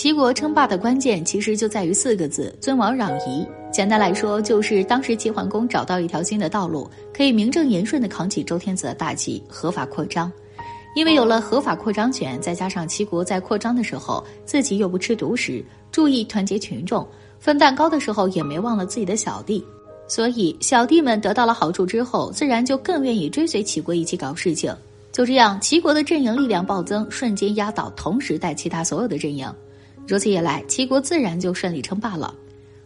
齐国称霸的关键其实就在于四个字：尊王攘夷。简单来说，就是当时齐桓公找到一条新的道路，可以名正言顺地扛起周天子的大旗，合法扩张。因为有了合法扩张权，再加上齐国在扩张的时候自己又不吃独食，注意团结群众，分蛋糕的时候也没忘了自己的小弟，所以小弟们得到了好处之后，自然就更愿意追随齐国一起搞事情。就这样，齐国的阵营力量暴增，瞬间压倒同时代其他所有的阵营。如此一来，齐国自然就顺利称霸了。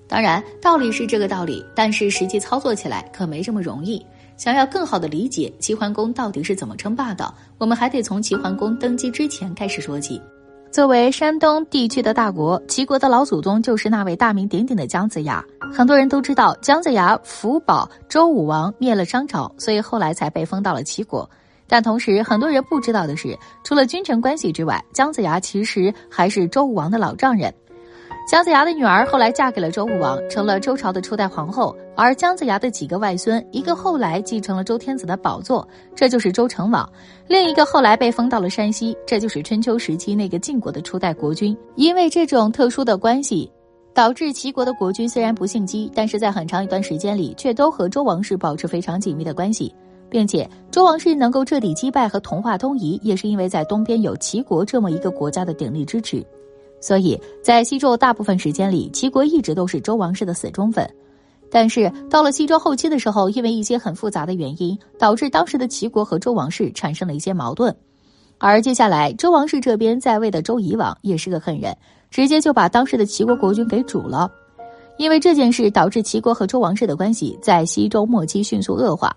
当然，道理是这个道理，但是实际操作起来可没这么容易。想要更好的理解齐桓公到底是怎么称霸的，我们还得从齐桓公登基之前开始说起。作为山东地区的大国，齐国的老祖宗就是那位大名鼎鼎的姜子牙。很多人都知道，姜子牙辅保周武王灭了商朝，所以后来才被封到了齐国。但同时，很多人不知道的是，除了君臣关系之外，姜子牙其实还是周武王的老丈人。姜子牙的女儿后来嫁给了周武王，成了周朝的初代皇后。而姜子牙的几个外孙，一个后来继承了周天子的宝座，这就是周成王；另一个后来被封到了山西，这就是春秋时期那个晋国的初代国君。因为这种特殊的关系，导致齐国的国君虽然不姓姬，但是在很长一段时间里，却都和周王室保持非常紧密的关系。并且周王室能够彻底击败和同化东夷，也是因为在东边有齐国这么一个国家的鼎力支持。所以在西周大部分时间里，齐国一直都是周王室的死忠粉。但是到了西周后期的时候，因为一些很复杂的原因，导致当时的齐国和周王室产生了一些矛盾。而接下来周王室这边在位的周夷王也是个狠人，直接就把当时的齐国国君给煮了。因为这件事，导致齐国和周王室的关系在西周末期迅速恶化。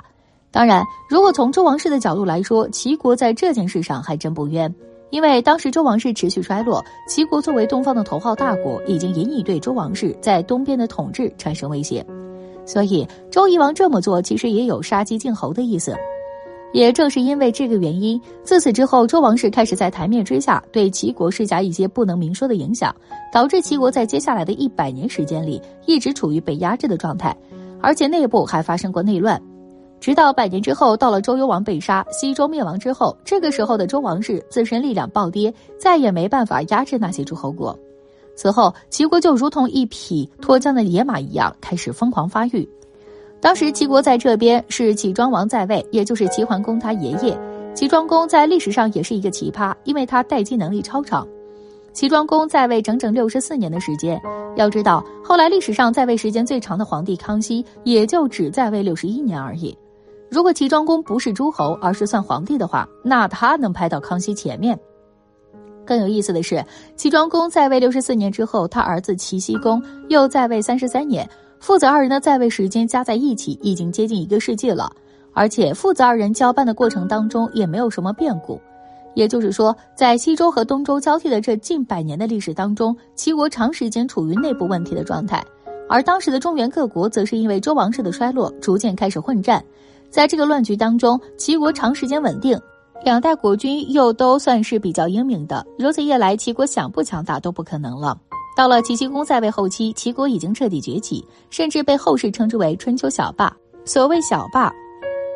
当然，如果从周王室的角度来说，齐国在这件事上还真不冤，因为当时周王室持续衰落，齐国作为东方的头号大国，已经隐隐对周王室在东边的统治产生威胁，所以周夷王这么做其实也有杀鸡儆猴的意思。也正是因为这个原因，自此之后，周王室开始在台面之下对齐国施加一些不能明说的影响，导致齐国在接下来的一百年时间里一直处于被压制的状态，而且内部还发生过内乱。直到百年之后，到了周幽王被杀、西周灭亡之后，这个时候的周王室自身力量暴跌，再也没办法压制那些诸侯国。此后，齐国就如同一匹脱缰的野马一样，开始疯狂发育。当时，齐国在这边是齐庄王在位，也就是齐桓公他爷爷。齐庄公在历史上也是一个奇葩，因为他待机能力超常。齐庄公在位整整六十四年的时间。要知道，后来历史上在位时间最长的皇帝康熙，也就只在位六十一年而已。如果齐庄公不是诸侯，而是算皇帝的话，那他能排到康熙前面。更有意思的是，齐庄公在位六十四年之后，他儿子齐僖公又在位三十三年，父子二人的在位时间加在一起已经接近一个世纪了。而且父子二人交班的过程当中也没有什么变故，也就是说，在西周和东周交替的这近百年的历史当中，齐国长时间处于内部问题的状态，而当时的中原各国则是因为周王室的衰落，逐渐开始混战。在这个乱局当中，齐国长时间稳定，两代国君又都算是比较英明的。如此一来，齐国想不强大都不可能了。到了齐僖公在位后期，齐国已经彻底崛起，甚至被后世称之为春秋小霸。所谓小霸，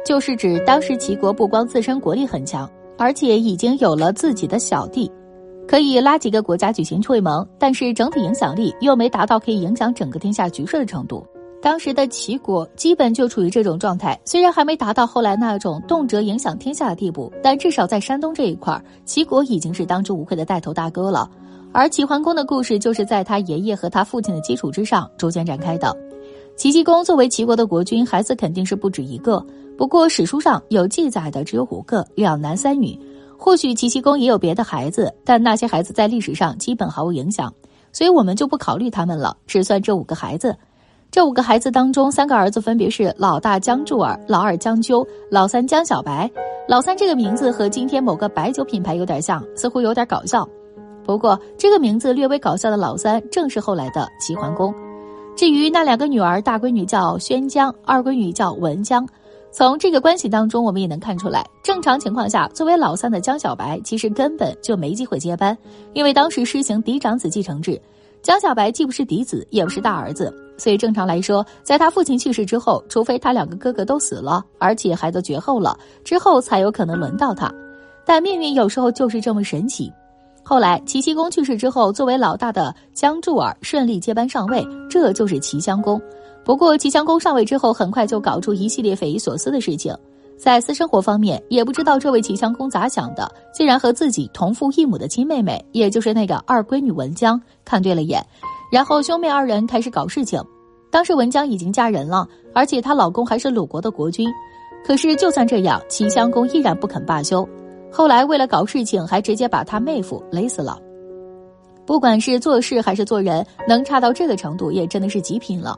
就是指当时齐国不光自身国力很强，而且已经有了自己的小弟，可以拉几个国家举行会盟，但是整体影响力又没达到可以影响整个天下局势的程度。当时的齐国基本就处于这种状态，虽然还没达到后来那种动辄影响天下的地步，但至少在山东这一块，齐国已经是当之无愧的带头大哥了。而齐桓公的故事就是在他爷爷和他父亲的基础之上逐渐展开的。齐僖公作为齐国的国君，孩子肯定是不止一个，不过史书上有记载的只有五个，两男三女。或许齐僖公也有别的孩子，但那些孩子在历史上基本毫无影响，所以我们就不考虑他们了，只算这五个孩子。这五个孩子当中，三个儿子分别是老大江柱儿、老二江纠、老三江小白。老三这个名字和今天某个白酒品牌有点像，似乎有点搞笑。不过，这个名字略微搞笑的老三，正是后来的齐桓公。至于那两个女儿，大闺女叫宣姜，二闺女叫文姜。从这个关系当中，我们也能看出来，正常情况下，作为老三的江小白，其实根本就没机会接班，因为当时实行嫡长子继承制。江小白既不是嫡子，也不是大儿子，所以正常来说，在他父亲去世之后，除非他两个哥哥都死了，而且孩子绝后了之后，才有可能轮到他。但命运有时候就是这么神奇。后来齐僖公去世之后，作为老大的姜柱儿顺利接班上位，这就是齐襄公。不过齐襄公上位之后，很快就搞出一系列匪夷所思的事情。在私生活方面，也不知道这位齐襄公咋想的，竟然和自己同父异母的亲妹妹，也就是那个二闺女文姜看对了眼，然后兄妹二人开始搞事情。当时文姜已经嫁人了，而且她老公还是鲁国的国君。可是就算这样，齐襄公依然不肯罢休。后来为了搞事情，还直接把他妹夫勒死了。不管是做事还是做人，能差到这个程度，也真的是极品了。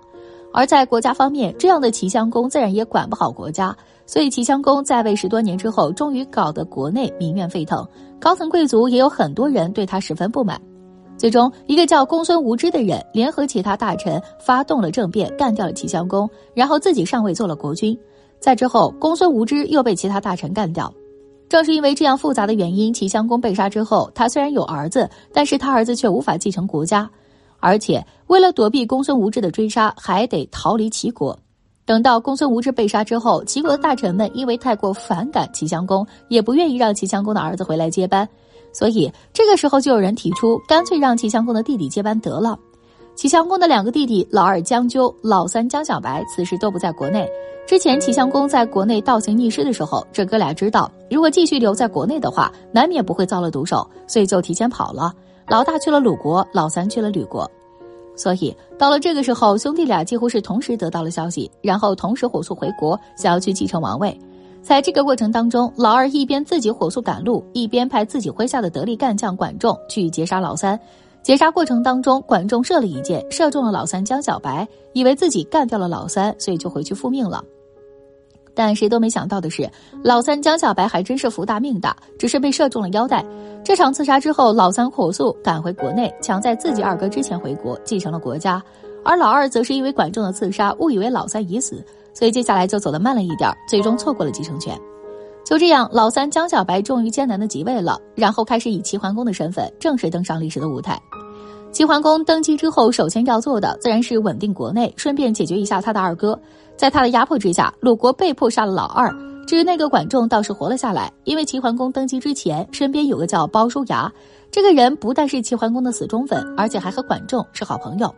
而在国家方面，这样的齐襄公自然也管不好国家，所以齐襄公在位十多年之后，终于搞得国内民怨沸腾，高层贵族也有很多人对他十分不满。最终，一个叫公孙无知的人联合其他大臣发动了政变，干掉了齐襄公，然后自己上位做了国君。在之后，公孙无知又被其他大臣干掉。正是因为这样复杂的原因，齐襄公被杀之后，他虽然有儿子，但是他儿子却无法继承国家。而且为了躲避公孙无知的追杀，还得逃离齐国。等到公孙无知被杀之后，齐国的大臣们因为太过反感齐襄公，也不愿意让齐襄公的儿子回来接班，所以这个时候就有人提出，干脆让齐襄公的弟弟接班得了。齐襄公的两个弟弟，老二姜纠，老三姜小白，此时都不在国内。之前齐襄公在国内倒行逆施的时候，这哥俩知道，如果继续留在国内的话，难免不会遭了毒手，所以就提前跑了。老大去了鲁国，老三去了吕国，所以到了这个时候，兄弟俩几乎是同时得到了消息，然后同时火速回国，想要去继承王位。在这个过程当中，老二一边自己火速赶路，一边派自己麾下的得力干将管仲去截杀老三。截杀过程当中，管仲射了一箭，射中了老三江小白，以为自己干掉了老三，所以就回去复命了。但谁都没想到的是，老三江小白还真是福大命大，只是被射中了腰带。这场刺杀之后，老三火速赶回国内，抢在自己二哥之前回国继承了国家，而老二则是因为管仲的刺杀，误以为老三已死，所以接下来就走得慢了一点，最终错过了继承权。就这样，老三江小白终于艰难的即位了，然后开始以齐桓公的身份正式登上历史的舞台。齐桓公登基之后，首先要做的自然是稳定国内，顺便解决一下他的二哥。在他的压迫之下，鲁国被迫杀了老二。至于那个管仲，倒是活了下来，因为齐桓公登基之前，身边有个叫鲍叔牙，这个人不但是齐桓公的死忠粉，而且还和管仲是好朋友。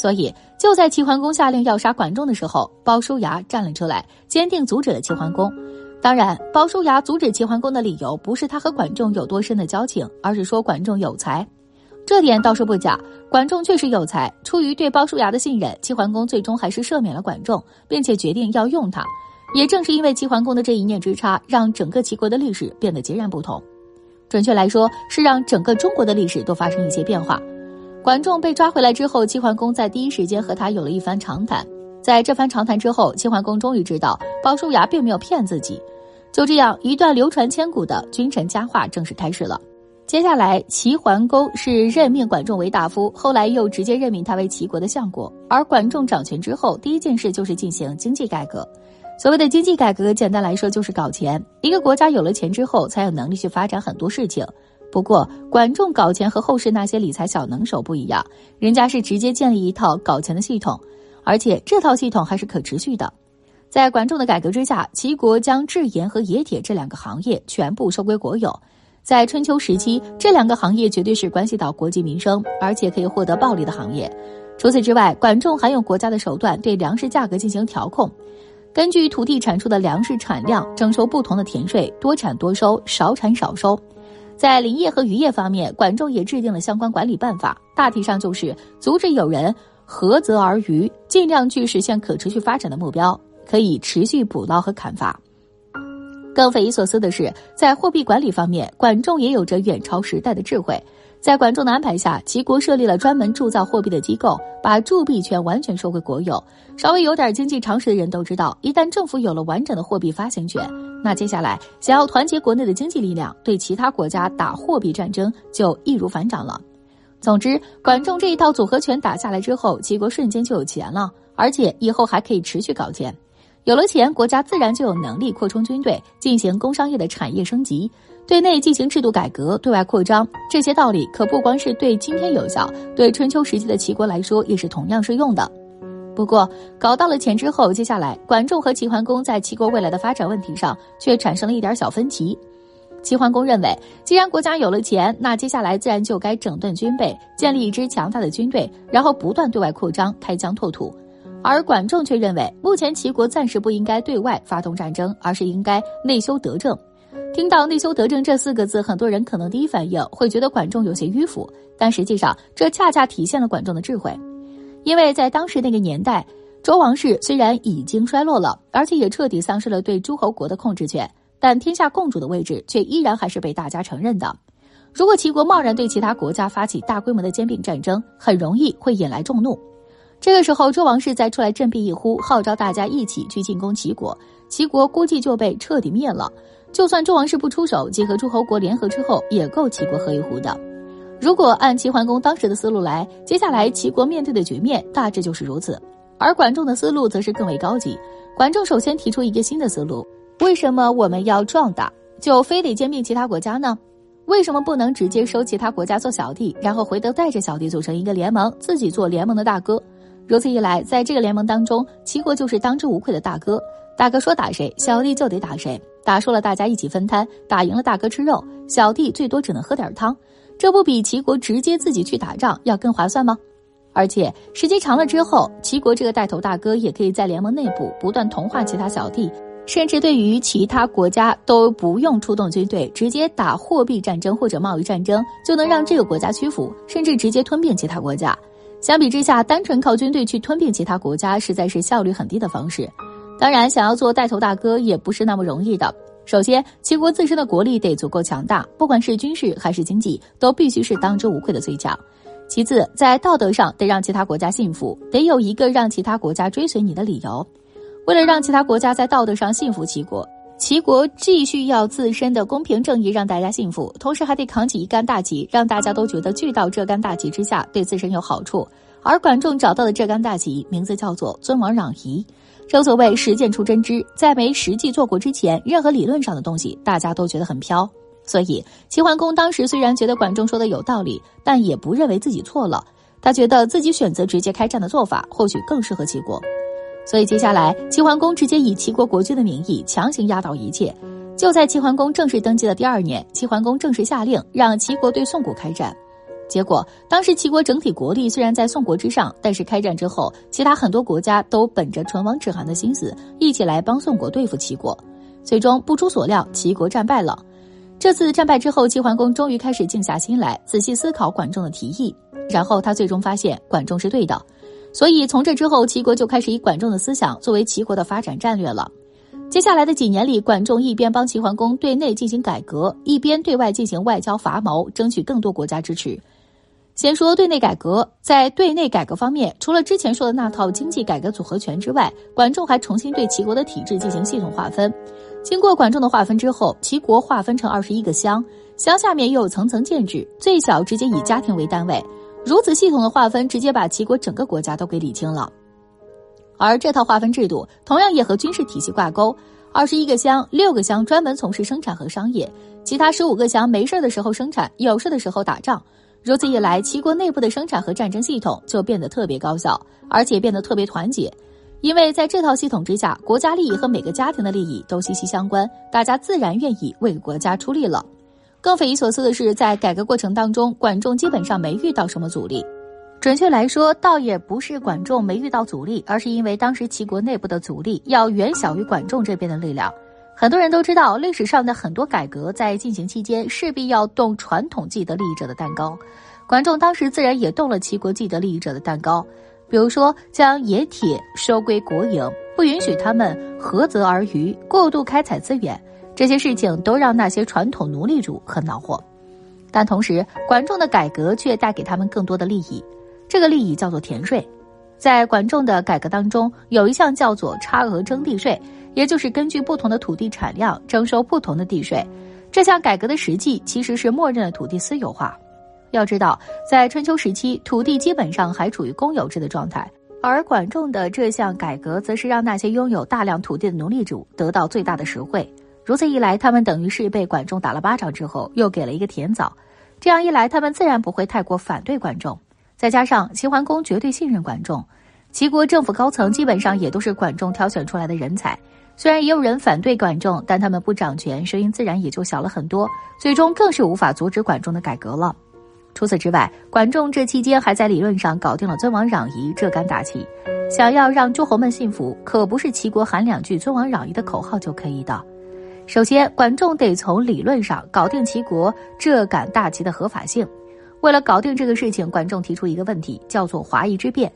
所以，就在齐桓公下令要杀管仲的时候，鲍叔牙站了出来，坚定阻止了齐桓公。当然，鲍叔牙阻止齐桓公的理由不是他和管仲有多深的交情，而是说管仲有才。这点倒是不假，管仲确实有才。出于对鲍叔牙的信任，齐桓公最终还是赦免了管仲，并且决定要用他。也正是因为齐桓公的这一念之差，让整个齐国的历史变得截然不同。准确来说，是让整个中国的历史都发生一些变化。管仲被抓回来之后，齐桓公在第一时间和他有了一番长谈。在这番长谈之后，齐桓公终于知道鲍叔牙并没有骗自己。就这样，一段流传千古的君臣佳话正式开始了。接下来，齐桓公是任命管仲为大夫，后来又直接任命他为齐国的相国。而管仲掌权之后，第一件事就是进行经济改革。所谓的经济改革，简单来说就是搞钱。一个国家有了钱之后，才有能力去发展很多事情。不过，管仲搞钱和后世那些理财小能手不一样，人家是直接建立一套搞钱的系统，而且这套系统还是可持续的。在管仲的改革之下，齐国将制盐和冶铁这两个行业全部收归国有。在春秋时期，这两个行业绝对是关系到国计民生，而且可以获得暴利的行业。除此之外，管仲还用国家的手段对粮食价格进行调控，根据土地产出的粮食产量征收不同的田税，多产多收，少产少收。在林业和渔业方面，管仲也制定了相关管理办法，大体上就是阻止有人涸泽而渔，尽量去实现可持续发展的目标，可以持续捕捞和砍伐。更匪夷所思的是，在货币管理方面，管仲也有着远超时代的智慧。在管仲的安排下，齐国设立了专门铸造货币的机构，把铸币权完全收归国有。稍微有点经济常识的人都知道，一旦政府有了完整的货币发行权，那接下来想要团结国内的经济力量，对其他国家打货币战争就易如反掌了。总之，管仲这一套组合拳打下来之后，齐国瞬间就有钱了，而且以后还可以持续搞钱。有了钱，国家自然就有能力扩充军队，进行工商业的产业升级，对内进行制度改革，对外扩张。这些道理可不光是对今天有效，对春秋时期的齐国来说也是同样适用的。不过，搞到了钱之后，接下来管仲和齐桓公在齐国未来的发展问题上却产生了一点小分歧。齐桓公认为，既然国家有了钱，那接下来自然就该整顿军备，建立一支强大的军队，然后不断对外扩张，开疆拓土。而管仲却认为，目前齐国暂时不应该对外发动战争，而是应该内修德政。听到“内修德政”这四个字，很多人可能第一反应会觉得管仲有些迂腐，但实际上这恰恰体现了管仲的智慧。因为在当时那个年代，周王室虽然已经衰落了，而且也彻底丧失了对诸侯国的控制权。但天下共主的位置却依然还是被大家承认的。如果齐国贸然对其他国家发起大规模的兼并战争，很容易会引来众怒。这个时候，周王室再出来振臂一呼，号召大家一起去进攻齐国，齐国估计就被彻底灭了。就算周王室不出手，结合诸侯国联合之后，也够齐国喝一壶的。如果按齐桓公当时的思路来，接下来齐国面对的局面大致就是如此。而管仲的思路则是更为高级。管仲首先提出一个新的思路。为什么我们要壮大，就非得兼并其他国家呢？为什么不能直接收其他国家做小弟，然后回头带着小弟组成一个联盟，自己做联盟的大哥？如此一来，在这个联盟当中，齐国就是当之无愧的大哥。大哥说打谁，小弟就得打谁。打输了，大家一起分摊；打赢了，大哥吃肉，小弟最多只能喝点汤。这不比齐国直接自己去打仗要更划算吗？而且时间长了之后，齐国这个带头大哥也可以在联盟内部不断同化其他小弟。甚至对于其他国家都不用出动军队，直接打货币战争或者贸易战争，就能让这个国家屈服，甚至直接吞并其他国家。相比之下，单纯靠军队去吞并其他国家，实在是效率很低的方式。当然，想要做带头大哥也不是那么容易的。首先，齐国自身的国力得足够强大，不管是军事还是经济，都必须是当之无愧的最强。其次，在道德上得让其他国家信服，得有一个让其他国家追随你的理由。为了让其他国家在道德上信服齐国，齐国既需要自身的公平正义让大家信服，同时还得扛起一杆大旗，让大家都觉得聚到这杆大旗之下对自身有好处。而管仲找到的这杆大旗名字叫做尊王攘夷。正所谓实践出真知，在没实际做过之前，任何理论上的东西大家都觉得很飘。所以齐桓公当时虽然觉得管仲说的有道理，但也不认为自己错了。他觉得自己选择直接开战的做法，或许更适合齐国。所以接下来，齐桓公直接以齐国国君的名义强行压倒一切。就在齐桓公正式登基的第二年，齐桓公正式下令让齐国对宋国开战。结果，当时齐国整体国力虽然在宋国之上，但是开战之后，其他很多国家都本着唇亡齿寒的心思，一起来帮宋国对付齐国。最终不出所料，齐国战败了。这次战败之后，齐桓公终于开始静下心来，仔细思考管仲的提议。然后他最终发现管仲是对的。所以，从这之后，齐国就开始以管仲的思想作为齐国的发展战略了。接下来的几年里，管仲一边帮齐桓公对内进行改革，一边对外进行外交伐谋，争取更多国家支持。先说对内改革，在对内改革方面，除了之前说的那套经济改革组合拳之外，管仲还重新对齐国的体制进行系统划分。经过管仲的划分之后，齐国划分成二十一个乡，乡下面又有层层建制，最小直接以家庭为单位。如此系统的划分，直接把齐国整个国家都给理清了。而这套划分制度同样也和军事体系挂钩。二十一个乡，六个乡专门从事生产和商业，其他十五个乡没事的时候生产，有事的时候打仗。如此一来，齐国内部的生产和战争系统就变得特别高效，而且变得特别团结。因为在这套系统之下，国家利益和每个家庭的利益都息息相关，大家自然愿意为国家出力了。更匪夷所思的是，在改革过程当中，管仲基本上没遇到什么阻力。准确来说，倒也不是管仲没遇到阻力，而是因为当时齐国内部的阻力要远小于管仲这边的力量。很多人都知道，历史上的很多改革在进行期间势必要动传统既得利益者的蛋糕。管仲当时自然也动了齐国既得利益者的蛋糕，比如说将冶铁收归国营，不允许他们涸泽而渔，过度开采资源。这些事情都让那些传统奴隶主很恼火，但同时，管仲的改革却带给他们更多的利益。这个利益叫做田税。在管仲的改革当中，有一项叫做差额征地税，也就是根据不同的土地产量征收不同的地税。这项改革的实际其实是默认了土地私有化。要知道，在春秋时期，土地基本上还处于公有制的状态，而管仲的这项改革，则是让那些拥有大量土地的奴隶主得到最大的实惠。如此一来，他们等于是被管仲打了巴掌之后，又给了一个甜枣。这样一来，他们自然不会太过反对管仲。再加上齐桓公绝对信任管仲，齐国政府高层基本上也都是管仲挑选出来的人才，虽然也有人反对管仲，但他们不掌权，声音自然也就小了很多，最终更是无法阻止管仲的改革了。除此之外，管仲这期间还在理论上搞定了尊王攘夷这杆大旗。想要让诸侯们信服，可不是齐国喊两句尊王攘夷的口号就可以的。首先，管仲得从理论上搞定齐国这杆大旗的合法性。为了搞定这个事情，管仲提出一个问题，叫做华夷之辩。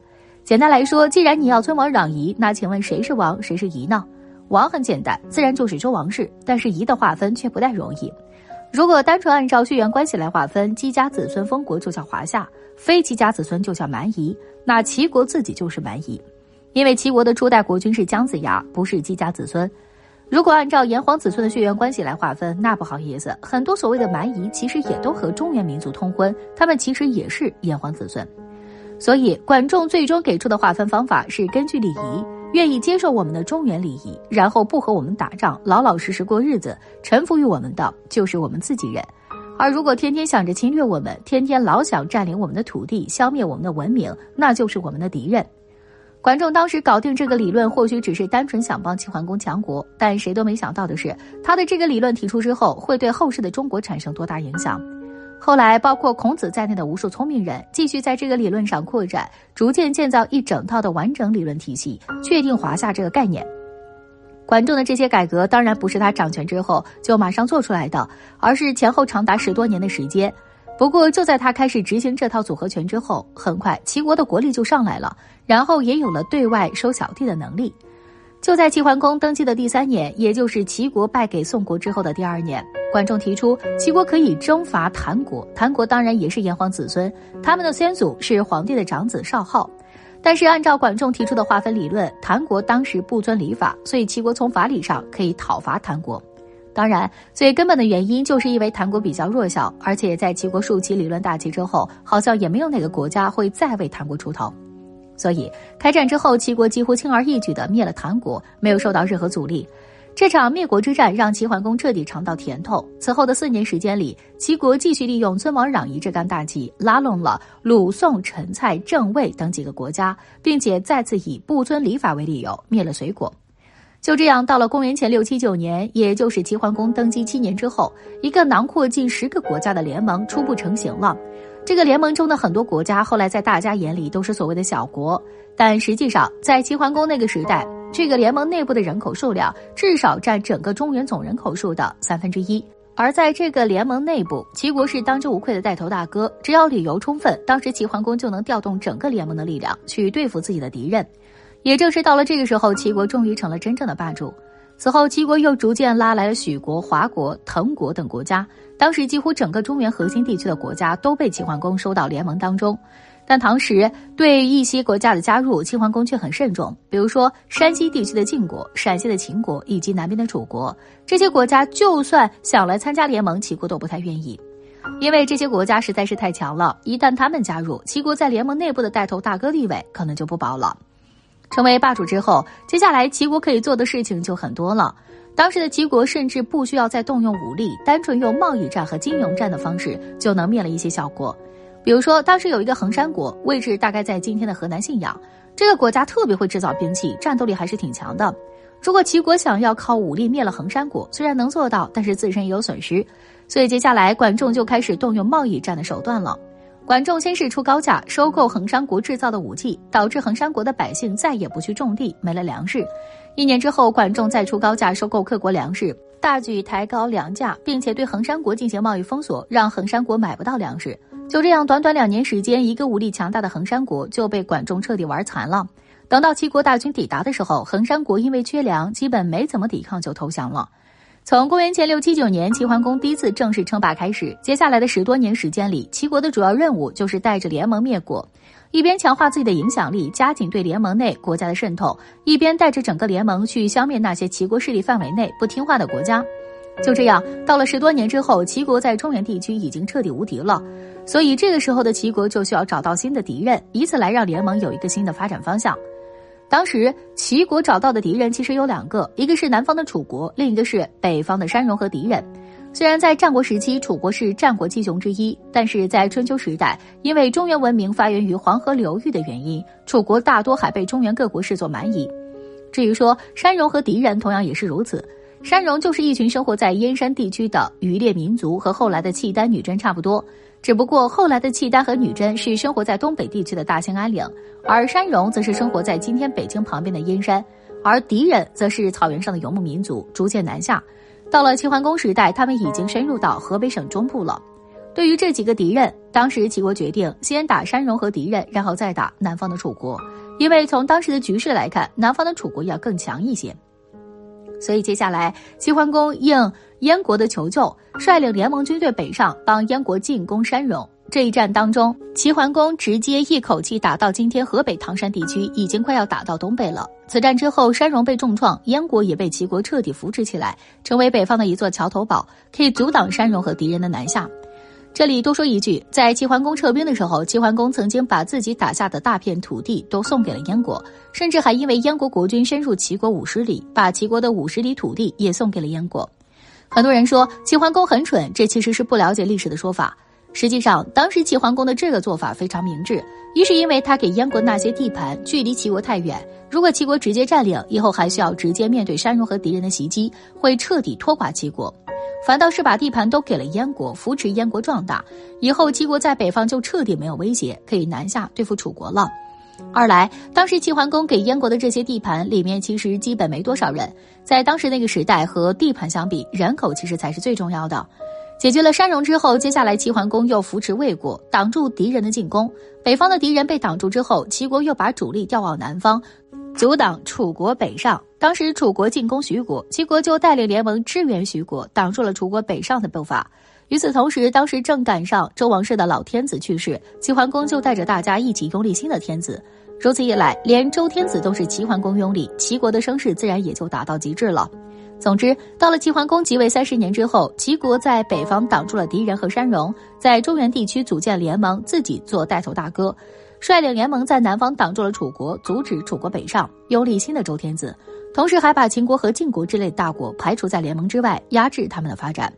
简单来说，既然你要尊王攘夷，那请问谁是王，谁是夷呢？王很简单，自然就是周王室，但是夷的划分却不太容易。如果单纯按照血缘关系来划分，姬家子孙封国就叫华夏，非姬家子孙就叫蛮夷。那齐国自己就是蛮夷，因为齐国的初代国君是姜子牙，不是姬家子孙。如果按照炎黄子孙的血缘关系来划分，那不好意思，很多所谓的蛮夷其实也都和中原民族通婚，他们其实也是炎黄子孙。所以管仲最终给出的划分方法是根据礼仪。愿意接受我们的中原礼仪，然后不和我们打仗，老老实实过日子，臣服于我们的就是我们自己人。而如果天天想着侵略我们，天天老想占领我们的土地，消灭我们的文明，那就是我们的敌人。管仲当时搞定这个理论，或许只是单纯想帮齐桓公强国，但谁都没想到的是，他的这个理论提出之后，会对后世的中国产生多大影响。后来，包括孔子在内的无数聪明人继续在这个理论上扩展，逐渐建造一整套的完整理论体系，确定华夏这个概念。管仲的这些改革当然不是他掌权之后就马上做出来的，而是前后长达十多年的时间。不过，就在他开始执行这套组合拳之后，很快齐国的国力就上来了，然后也有了对外收小弟的能力。就在齐桓公登基的第三年，也就是齐国败给宋国之后的第二年，管仲提出齐国可以征伐谭国。谭国当然也是炎黄子孙，他们的先祖是皇帝的长子少昊。但是按照管仲提出的划分理论，谭国当时不遵礼法，所以齐国从法理上可以讨伐谭国。当然，最根本的原因就是因为谭国比较弱小，而且在齐国竖起理论大旗之后，好像也没有哪个国家会再为谭国出头。所以，开战之后，齐国几乎轻而易举地灭了谭国，没有受到任何阻力。这场灭国之战让齐桓公彻底尝到甜头。此后的四年时间里，齐国继续利用尊王攘夷这杆大旗，拉拢了鲁、宋、陈、蔡、郑、魏等几个国家，并且再次以不遵礼法为理由灭了隋国。就这样，到了公元前六七九年，也就是齐桓公登基七年之后，一个囊括近十个国家的联盟初步成型了。这个联盟中的很多国家，后来在大家眼里都是所谓的小国，但实际上，在齐桓公那个时代，这个联盟内部的人口数量至少占整个中原总人口数的三分之一。而在这个联盟内部，齐国是当之无愧的带头大哥，只要理由充分，当时齐桓公就能调动整个联盟的力量去对付自己的敌人。也正是到了这个时候，齐国终于成了真正的霸主。此后，齐国又逐渐拉来了许国、华国、滕国等国家。当时，几乎整个中原核心地区的国家都被齐桓公收到联盟当中。但唐时对一些国家的加入，齐桓公却很慎重。比如说，山西地区的晋国、陕西的秦国以及南边的楚国，这些国家就算想来参加联盟，齐国都不太愿意，因为这些国家实在是太强了。一旦他们加入，齐国在联盟内部的带头大哥地位可能就不保了。成为霸主之后，接下来齐国可以做的事情就很多了。当时的齐国甚至不需要再动用武力，单纯用贸易战和金融战的方式就能灭了一些小国。比如说，当时有一个衡山国，位置大概在今天的河南信阳。这个国家特别会制造兵器，战斗力还是挺强的。如果齐国想要靠武力灭了衡山国，虽然能做到，但是自身也有损失。所以接下来管仲就开始动用贸易战的手段了。管仲先是出高价收购衡山国制造的武器，导致衡山国的百姓再也不去种地，没了粮食。一年之后，管仲再出高价收购各国粮食，大举抬高粮价，并且对衡山国进行贸易封锁，让衡山国买不到粮食。就这样，短短两年时间，一个武力强大的衡山国就被管仲彻底玩残了。等到齐国大军抵达的时候，衡山国因为缺粮，基本没怎么抵抗就投降了。从公元前六七九年齐桓公第一次正式称霸开始，接下来的十多年时间里，齐国的主要任务就是带着联盟灭国，一边强化自己的影响力，加紧对联盟内国家的渗透，一边带着整个联盟去消灭那些齐国势力范围内不听话的国家。就这样，到了十多年之后，齐国在中原地区已经彻底无敌了，所以这个时候的齐国就需要找到新的敌人，以此来让联盟有一个新的发展方向。当时齐国找到的敌人其实有两个，一个是南方的楚国，另一个是北方的山戎和敌人。虽然在战国时期楚国是战国七雄之一，但是在春秋时代，因为中原文明发源于黄河流域的原因，楚国大多还被中原各国视作蛮夷。至于说山戎和狄人，同样也是如此。山戎就是一群生活在燕山地区的渔猎民族，和后来的契丹、女真差不多。只不过后来的契丹和女真是生活在东北地区的大兴安岭，而山戎则是生活在今天北京旁边的燕山。而狄人则是草原上的游牧民族，逐渐南下。到了齐桓公时代，他们已经深入到河北省中部了。对于这几个敌人，当时齐国决定先打山戎和敌人，然后再打南方的楚国，因为从当时的局势来看，南方的楚国要更强一些。所以接下来，齐桓公应燕国的求救，率领联盟军队北上，帮燕国进攻山戎。这一战当中，齐桓公直接一口气打到今天河北唐山地区，已经快要打到东北了。此战之后，山戎被重创，燕国也被齐国彻底扶持起来，成为北方的一座桥头堡，可以阻挡山戎和敌人的南下。这里多说一句，在齐桓公撤兵的时候，齐桓公曾经把自己打下的大片土地都送给了燕国，甚至还因为燕国国君深入齐国五十里，把齐国的五十里土地也送给了燕国。很多人说齐桓公很蠢，这其实是不了解历史的说法。实际上，当时齐桓公的这个做法非常明智，一是因为他给燕国那些地盘距离齐国太远，如果齐国直接占领，以后还需要直接面对山戎和敌人的袭击，会彻底拖垮齐国。反倒是把地盘都给了燕国，扶持燕国壮大，以后齐国在北方就彻底没有威胁，可以南下对付楚国了。二来，当时齐桓公给燕国的这些地盘里面，其实基本没多少人，在当时那个时代和地盘相比，人口其实才是最重要的。解决了山戎之后，接下来齐桓公又扶持魏国，挡住敌人的进攻。北方的敌人被挡住之后，齐国又把主力调往南方。阻挡楚国北上。当时楚国进攻徐国，齐国就带领联盟支援徐国，挡住了楚国北上的步伐。与此同时，当时正赶上周王室的老天子去世，齐桓公就带着大家一起拥立新的天子。如此一来，连周天子都是齐桓公拥立，齐国的声势自然也就达到极致了。总之，到了齐桓公即位三十年之后，齐国在北方挡住了敌人和山戎，在中原地区组建联盟，自己做带头大哥。率领联盟在南方挡住了楚国，阻止楚国北上，拥立新的周天子，同时还把秦国和晋国之类大国排除在联盟之外，压制他们的发展。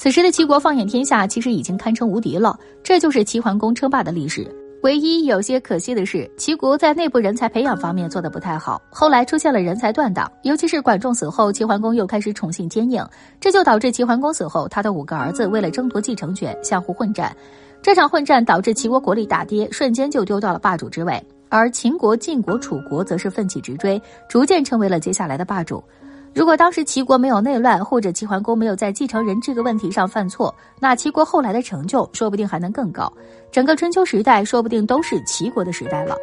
此时的齐国放眼天下，其实已经堪称无敌了。这就是齐桓公称霸的历史。唯一有些可惜的是，齐国在内部人才培养方面做得不太好，后来出现了人才断档。尤其是管仲死后，齐桓公又开始宠信奸佞，这就导致齐桓公死后，他的五个儿子为了争夺继承权，相互混战。这场混战导致齐国国力大跌，瞬间就丢掉了霸主之位，而秦国、晋国、楚国则是奋起直追，逐渐成为了接下来的霸主。如果当时齐国没有内乱，或者齐桓公没有在继承人这个问题上犯错，那齐国后来的成就说不定还能更高，整个春秋时代说不定都是齐国的时代了。